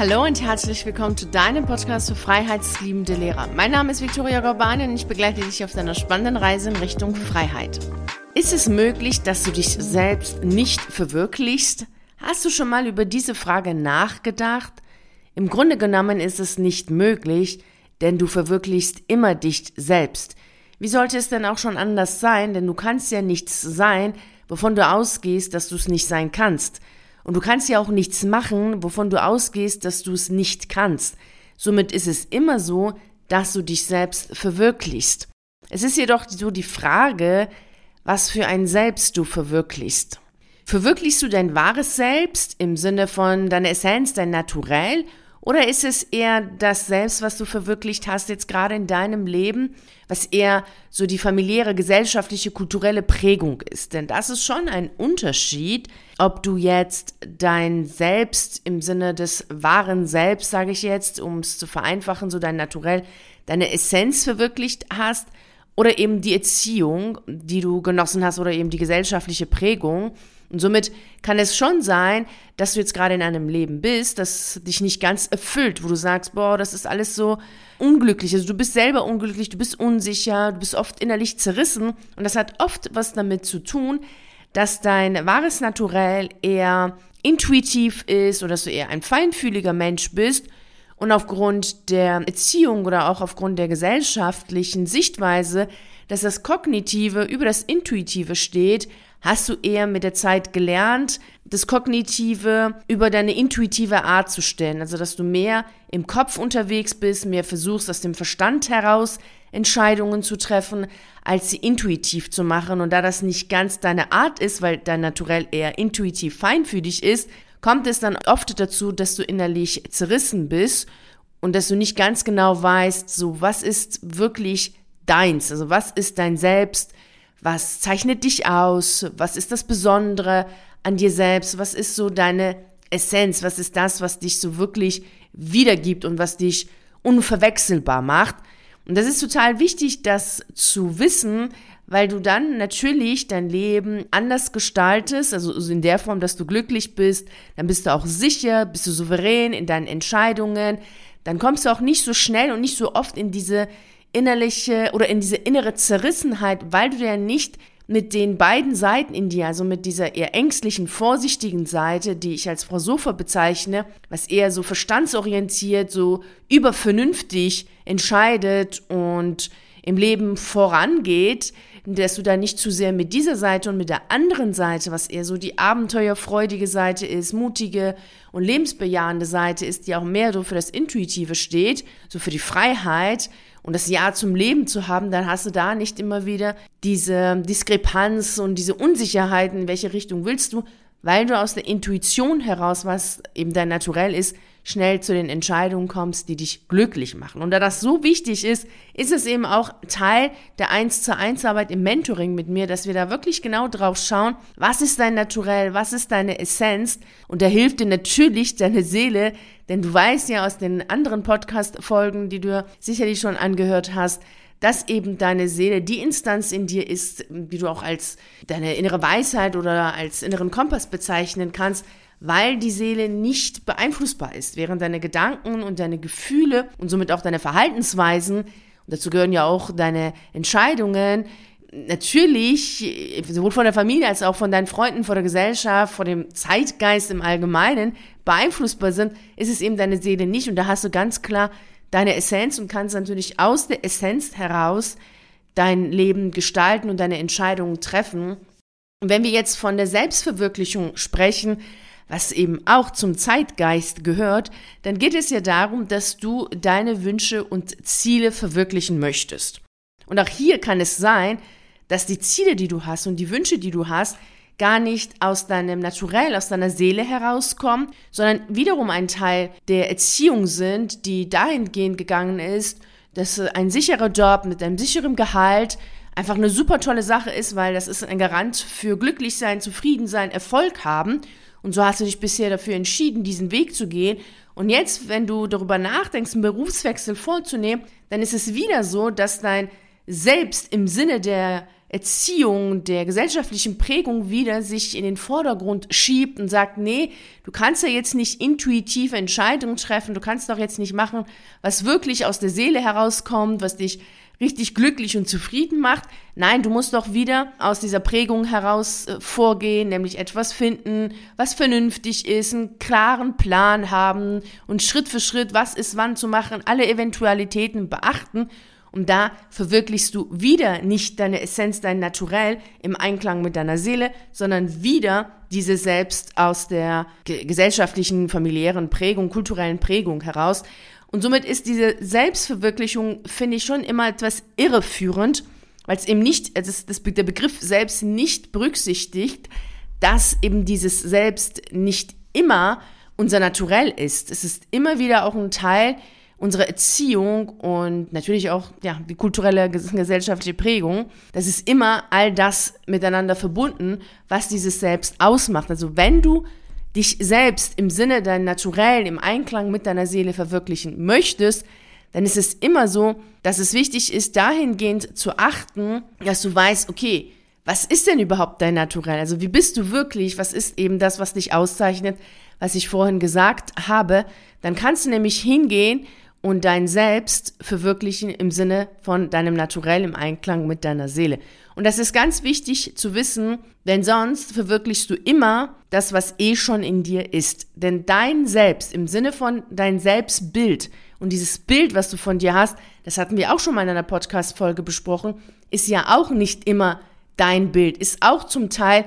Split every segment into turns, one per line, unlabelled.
Hallo und herzlich willkommen zu deinem Podcast für freiheitsliebende Lehrer. Mein Name ist Viktoria Gorbani und ich begleite dich auf deiner spannenden Reise in Richtung Freiheit. Ist es möglich, dass du dich selbst nicht verwirklichst? Hast du schon mal über diese Frage nachgedacht? Im Grunde genommen ist es nicht möglich, denn du verwirklichst immer dich selbst. Wie sollte es denn auch schon anders sein? Denn du kannst ja nichts sein, wovon du ausgehst, dass du es nicht sein kannst. Und du kannst ja auch nichts machen, wovon du ausgehst, dass du es nicht kannst. Somit ist es immer so, dass du dich selbst verwirklichst. Es ist jedoch so die Frage, was für ein Selbst du verwirklichst. Verwirklichst du dein wahres Selbst im Sinne von deiner Essenz, dein Naturell oder ist es eher das Selbst, was du verwirklicht hast jetzt gerade in deinem Leben, was eher so die familiäre, gesellschaftliche, kulturelle Prägung ist? Denn das ist schon ein Unterschied, ob du jetzt dein Selbst im Sinne des wahren Selbst, sage ich jetzt, um es zu vereinfachen, so dein Naturell, deine Essenz verwirklicht hast oder eben die Erziehung, die du genossen hast oder eben die gesellschaftliche Prägung. Und somit kann es schon sein, dass du jetzt gerade in einem Leben bist, das dich nicht ganz erfüllt, wo du sagst, boah, das ist alles so unglücklich. Also du bist selber unglücklich, du bist unsicher, du bist oft innerlich zerrissen. Und das hat oft was damit zu tun, dass dein wahres Naturell eher intuitiv ist oder dass du eher ein feinfühliger Mensch bist und aufgrund der Erziehung oder auch aufgrund der gesellschaftlichen Sichtweise, dass das Kognitive über das Intuitive steht, hast du eher mit der Zeit gelernt, das Kognitive über deine intuitive Art zu stellen. Also, dass du mehr im Kopf unterwegs bist, mehr versuchst, aus dem Verstand heraus Entscheidungen zu treffen, als sie intuitiv zu machen. Und da das nicht ganz deine Art ist, weil dein Naturell eher intuitiv feinfühlig ist, kommt es dann oft dazu, dass du innerlich zerrissen bist und dass du nicht ganz genau weißt, so was ist wirklich deins, also was ist dein Selbst, was zeichnet dich aus? Was ist das Besondere an dir selbst? Was ist so deine Essenz? Was ist das, was dich so wirklich wiedergibt und was dich unverwechselbar macht? Und das ist total wichtig, das zu wissen, weil du dann natürlich dein Leben anders gestaltest, also in der Form, dass du glücklich bist, dann bist du auch sicher, bist du souverän in deinen Entscheidungen, dann kommst du auch nicht so schnell und nicht so oft in diese innerliche oder in diese innere Zerrissenheit, weil du ja nicht mit den beiden Seiten in dir, also mit dieser eher ängstlichen, vorsichtigen Seite, die ich als Frau Sofa bezeichne, was eher so verstandsorientiert, so übervernünftig entscheidet und im Leben vorangeht, dass du da nicht zu sehr mit dieser Seite und mit der anderen Seite, was eher so die abenteuerfreudige Seite ist, mutige und lebensbejahende Seite ist, die auch mehr so für das Intuitive steht, so für die Freiheit, und das Ja zum Leben zu haben, dann hast du da nicht immer wieder diese Diskrepanz und diese Unsicherheit, in welche Richtung willst du, weil du aus der Intuition heraus, was eben dein Naturell ist, schnell zu den Entscheidungen kommst, die dich glücklich machen. Und da das so wichtig ist, ist es eben auch Teil der 1 zu 1 Arbeit im Mentoring mit mir, dass wir da wirklich genau drauf schauen, was ist dein Naturell, was ist deine Essenz und da hilft dir natürlich deine Seele, denn du weißt ja aus den anderen Podcast-Folgen, die du sicherlich schon angehört hast, dass eben deine Seele die Instanz in dir ist, die du auch als deine innere Weisheit oder als inneren Kompass bezeichnen kannst, weil die Seele nicht beeinflussbar ist, während deine Gedanken und deine Gefühle und somit auch deine Verhaltensweisen, und dazu gehören ja auch deine Entscheidungen, natürlich, sowohl von der Familie als auch von deinen Freunden, von der Gesellschaft, von dem Zeitgeist im Allgemeinen beeinflussbar sind, ist es eben deine Seele nicht. Und da hast du ganz klar deine Essenz und kannst natürlich aus der Essenz heraus dein Leben gestalten und deine Entscheidungen treffen. Und wenn wir jetzt von der Selbstverwirklichung sprechen, was eben auch zum Zeitgeist gehört, dann geht es ja darum, dass du deine Wünsche und Ziele verwirklichen möchtest. Und auch hier kann es sein, dass die Ziele, die du hast und die Wünsche, die du hast, gar nicht aus deinem Naturell, aus deiner Seele herauskommen, sondern wiederum ein Teil der Erziehung sind, die dahingehend gegangen ist, dass ein sicherer Job mit einem sicheren Gehalt einfach eine super tolle Sache ist, weil das ist ein Garant für glücklich sein, zufrieden sein, Erfolg haben. Und so hast du dich bisher dafür entschieden, diesen Weg zu gehen. Und jetzt, wenn du darüber nachdenkst, einen Berufswechsel vorzunehmen, dann ist es wieder so, dass dein Selbst im Sinne der Erziehung, der gesellschaftlichen Prägung wieder sich in den Vordergrund schiebt und sagt, nee, du kannst ja jetzt nicht intuitive Entscheidungen treffen, du kannst doch jetzt nicht machen, was wirklich aus der Seele herauskommt, was dich richtig glücklich und zufrieden macht. Nein, du musst doch wieder aus dieser Prägung heraus äh, vorgehen, nämlich etwas finden, was vernünftig ist, einen klaren Plan haben und Schritt für Schritt, was ist wann zu machen, alle Eventualitäten beachten und da verwirklichst du wieder nicht deine Essenz, dein Naturell im Einklang mit deiner Seele, sondern wieder diese Selbst aus der gesellschaftlichen, familiären Prägung, kulturellen Prägung heraus. Und somit ist diese Selbstverwirklichung, finde ich, schon immer etwas irreführend, weil es eben nicht, also das, der Begriff selbst nicht berücksichtigt, dass eben dieses Selbst nicht immer unser Naturell ist. Es ist immer wieder auch ein Teil unsere Erziehung und natürlich auch ja, die kulturelle gesellschaftliche Prägung, das ist immer all das miteinander verbunden, was dieses Selbst ausmacht. Also wenn du dich selbst im Sinne dein Naturell, im Einklang mit deiner Seele verwirklichen möchtest, dann ist es immer so, dass es wichtig ist, dahingehend zu achten, dass du weißt, okay, was ist denn überhaupt dein Naturell? Also wie bist du wirklich? Was ist eben das, was dich auszeichnet, was ich vorhin gesagt habe? Dann kannst du nämlich hingehen und dein Selbst verwirklichen im Sinne von deinem Naturell im Einklang mit deiner Seele. Und das ist ganz wichtig zu wissen, denn sonst verwirklichst du immer das, was eh schon in dir ist. Denn dein Selbst im Sinne von dein Selbstbild und dieses Bild, was du von dir hast, das hatten wir auch schon mal in einer Podcast-Folge besprochen, ist ja auch nicht immer dein Bild, ist auch zum Teil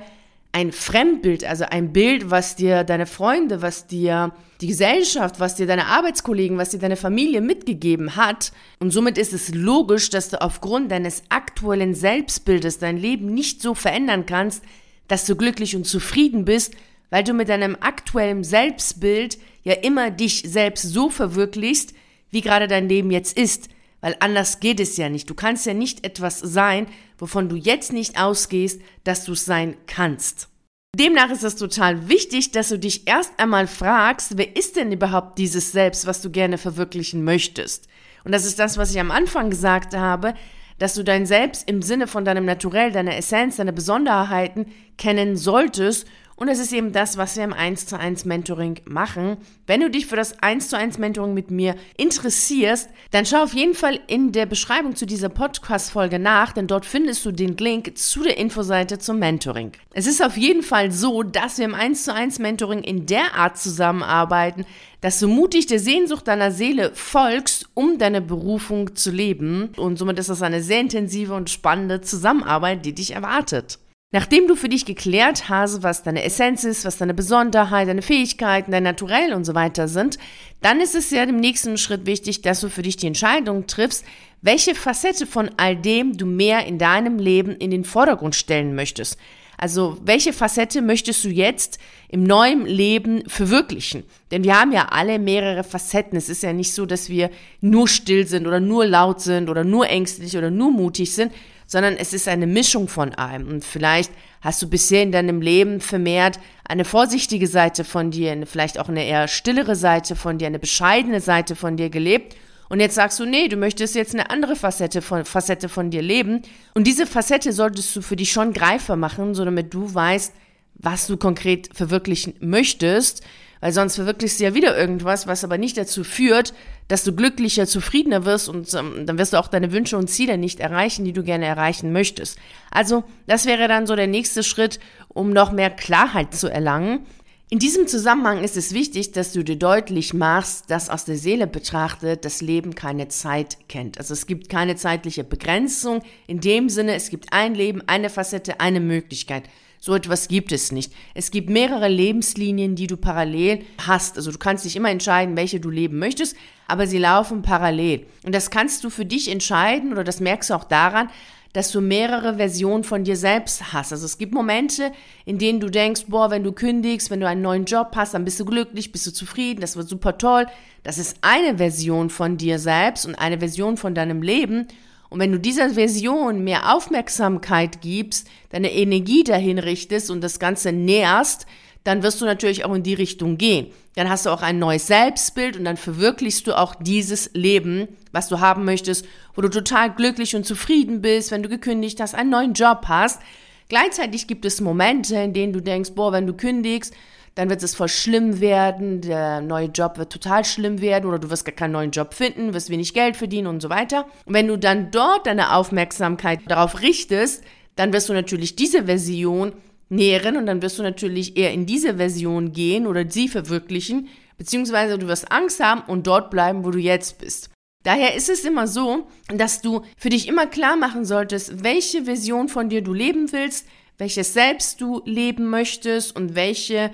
ein Fremdbild, also ein Bild, was dir deine Freunde, was dir die Gesellschaft, was dir deine Arbeitskollegen, was dir deine Familie mitgegeben hat. Und somit ist es logisch, dass du aufgrund deines aktuellen Selbstbildes dein Leben nicht so verändern kannst, dass du glücklich und zufrieden bist, weil du mit deinem aktuellen Selbstbild ja immer dich selbst so verwirklichst, wie gerade dein Leben jetzt ist. Weil anders geht es ja nicht. Du kannst ja nicht etwas sein, wovon du jetzt nicht ausgehst, dass du es sein kannst. Demnach ist es total wichtig, dass du dich erst einmal fragst, wer ist denn überhaupt dieses Selbst, was du gerne verwirklichen möchtest? Und das ist das, was ich am Anfang gesagt habe, dass du dein Selbst im Sinne von deinem Naturell, deiner Essenz, deiner Besonderheiten kennen solltest und es ist eben das, was wir im 1 zu 1 Mentoring machen. Wenn du dich für das 1 zu 1 Mentoring mit mir interessierst, dann schau auf jeden Fall in der Beschreibung zu dieser Podcast-Folge nach, denn dort findest du den Link zu der Infoseite zum Mentoring. Es ist auf jeden Fall so, dass wir im 1 zu 1 Mentoring in der Art zusammenarbeiten, dass du mutig der Sehnsucht deiner Seele folgst, um deine Berufung zu leben. Und somit ist das eine sehr intensive und spannende Zusammenarbeit, die dich erwartet. Nachdem du für dich geklärt hast, was deine Essenz ist, was deine Besonderheit, deine Fähigkeiten, dein Naturell und so weiter sind, dann ist es ja im nächsten Schritt wichtig, dass du für dich die Entscheidung triffst, welche Facette von all dem du mehr in deinem Leben in den Vordergrund stellen möchtest. Also welche Facette möchtest du jetzt im neuen Leben verwirklichen? Denn wir haben ja alle mehrere Facetten. Es ist ja nicht so, dass wir nur still sind oder nur laut sind oder nur ängstlich oder nur mutig sind, sondern es ist eine Mischung von allem. Und vielleicht hast du bisher in deinem Leben vermehrt eine vorsichtige Seite von dir, vielleicht auch eine eher stillere Seite von dir, eine bescheidene Seite von dir gelebt. Und jetzt sagst du, nee, du möchtest jetzt eine andere Facette von, Facette von dir leben. Und diese Facette solltest du für dich schon greifer machen, so damit du weißt, was du konkret verwirklichen möchtest weil sonst verwirklichst du ja wieder irgendwas, was aber nicht dazu führt, dass du glücklicher, zufriedener wirst und ähm, dann wirst du auch deine Wünsche und Ziele nicht erreichen, die du gerne erreichen möchtest. Also das wäre dann so der nächste Schritt, um noch mehr Klarheit zu erlangen. In diesem Zusammenhang ist es wichtig, dass du dir deutlich machst, dass aus der Seele betrachtet das Leben keine Zeit kennt. Also es gibt keine zeitliche Begrenzung. In dem Sinne, es gibt ein Leben, eine Facette, eine Möglichkeit. So etwas gibt es nicht. Es gibt mehrere Lebenslinien, die du parallel hast. Also du kannst dich immer entscheiden, welche du leben möchtest, aber sie laufen parallel. Und das kannst du für dich entscheiden oder das merkst du auch daran, dass du mehrere Versionen von dir selbst hast. Also es gibt Momente, in denen du denkst, boah, wenn du kündigst, wenn du einen neuen Job hast, dann bist du glücklich, bist du zufrieden, das wird super toll. Das ist eine Version von dir selbst und eine Version von deinem Leben. Und wenn du dieser Version mehr Aufmerksamkeit gibst, deine Energie dahin richtest und das Ganze nährst, dann wirst du natürlich auch in die Richtung gehen. Dann hast du auch ein neues Selbstbild und dann verwirklichst du auch dieses Leben, was du haben möchtest, wo du total glücklich und zufrieden bist, wenn du gekündigt hast, einen neuen Job hast. Gleichzeitig gibt es Momente, in denen du denkst, boah, wenn du kündigst, dann wird es voll schlimm werden, der neue Job wird total schlimm werden oder du wirst gar keinen neuen Job finden, wirst wenig Geld verdienen und so weiter. Und wenn du dann dort deine Aufmerksamkeit darauf richtest, dann wirst du natürlich diese Version nähren und dann wirst du natürlich eher in diese Version gehen oder sie verwirklichen, beziehungsweise du wirst Angst haben und dort bleiben, wo du jetzt bist. Daher ist es immer so, dass du für dich immer klar machen solltest, welche Version von dir du leben willst, welches Selbst du leben möchtest und welche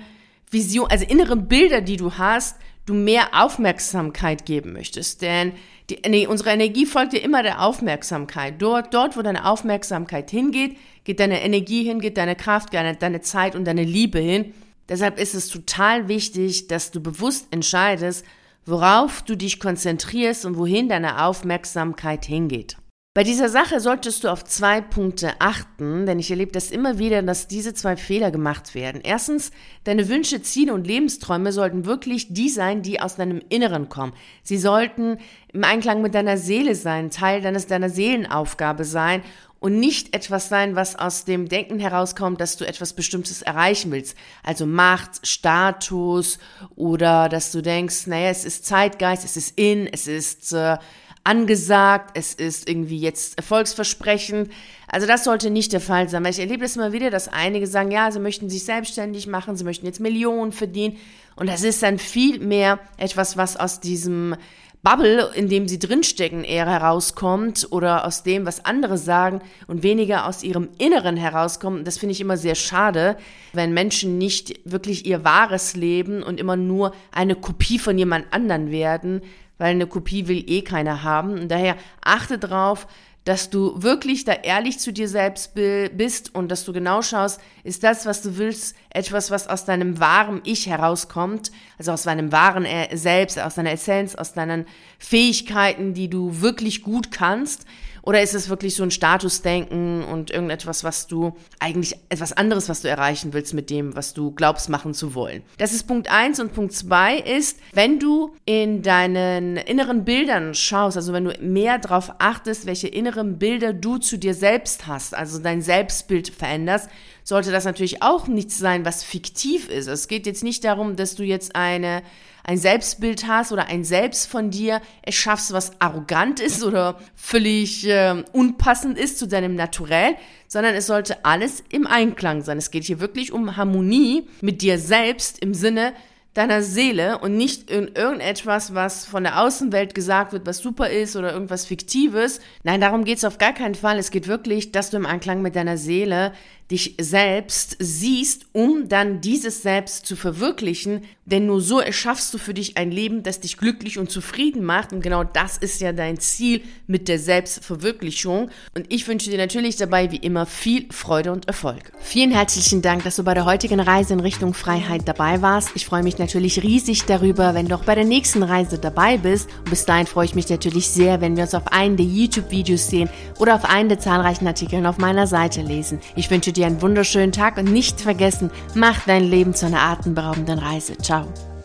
Vision, also innere Bilder, die du hast, du mehr Aufmerksamkeit geben möchtest. Denn die, nee, unsere Energie folgt dir immer der Aufmerksamkeit. Dort, dort, wo deine Aufmerksamkeit hingeht, geht deine Energie hin, geht deine Kraft, deine, deine Zeit und deine Liebe hin. Deshalb ist es total wichtig, dass du bewusst entscheidest, worauf du dich konzentrierst und wohin deine Aufmerksamkeit hingeht. Bei dieser Sache solltest du auf zwei Punkte achten, denn ich erlebe das immer wieder, dass diese zwei Fehler gemacht werden. Erstens, deine Wünsche, Ziele und Lebensträume sollten wirklich die sein, die aus deinem Inneren kommen. Sie sollten im Einklang mit deiner Seele sein, Teil deines deiner Seelenaufgabe sein und nicht etwas sein, was aus dem Denken herauskommt, dass du etwas Bestimmtes erreichen willst. Also Macht, Status oder dass du denkst, naja, es ist Zeitgeist, es ist in, es ist äh, angesagt, es ist irgendwie jetzt erfolgsversprechend. Also das sollte nicht der Fall sein, weil ich erlebe das immer wieder, dass einige sagen, ja, sie möchten sich selbstständig machen, sie möchten jetzt Millionen verdienen und das ist dann viel mehr etwas, was aus diesem Bubble, in dem sie drinstecken, eher herauskommt oder aus dem, was andere sagen und weniger aus ihrem Inneren herauskommt. Das finde ich immer sehr schade, wenn Menschen nicht wirklich ihr wahres Leben und immer nur eine Kopie von jemand anderen werden, weil eine Kopie will eh keiner haben. Und daher achte drauf, dass du wirklich da ehrlich zu dir selbst bist und dass du genau schaust, ist das, was du willst, etwas, was aus deinem wahren Ich herauskommt, also aus deinem wahren Selbst, aus deiner Essenz, aus deinen Fähigkeiten, die du wirklich gut kannst oder ist es wirklich so ein Statusdenken und irgendetwas, was du eigentlich etwas anderes, was du erreichen willst mit dem, was du glaubst machen zu wollen? Das ist Punkt eins und Punkt zwei ist, wenn du in deinen inneren Bildern schaust, also wenn du mehr darauf achtest, welche inneren Bilder du zu dir selbst hast, also dein Selbstbild veränderst, sollte das natürlich auch nichts sein, was fiktiv ist. Es geht jetzt nicht darum, dass du jetzt eine ein Selbstbild hast oder ein Selbst von dir erschaffst, was arrogant ist oder völlig äh, unpassend ist zu deinem Naturell, sondern es sollte alles im Einklang sein. Es geht hier wirklich um Harmonie mit dir selbst im Sinne, deiner Seele und nicht in irgendetwas, was von der Außenwelt gesagt wird, was super ist oder irgendwas Fiktives. Nein, darum geht es auf gar keinen Fall. Es geht wirklich, dass du im Einklang mit deiner Seele dich selbst siehst, um dann dieses Selbst zu verwirklichen. Denn nur so erschaffst du für dich ein Leben, das dich glücklich und zufrieden macht. Und genau das ist ja dein Ziel mit der Selbstverwirklichung. Und ich wünsche dir natürlich dabei wie immer viel Freude und Erfolg. Vielen herzlichen Dank, dass du bei der heutigen Reise in Richtung Freiheit dabei warst. Ich freue mich natürlich riesig darüber, wenn du auch bei der nächsten Reise dabei bist. Und bis dahin freue ich mich natürlich sehr, wenn wir uns auf einen der YouTube-Videos sehen oder auf einen der zahlreichen Artikeln auf meiner Seite lesen. Ich wünsche dir dir einen wunderschönen Tag und nicht vergessen, mach dein Leben zu einer atemberaubenden Reise. Ciao.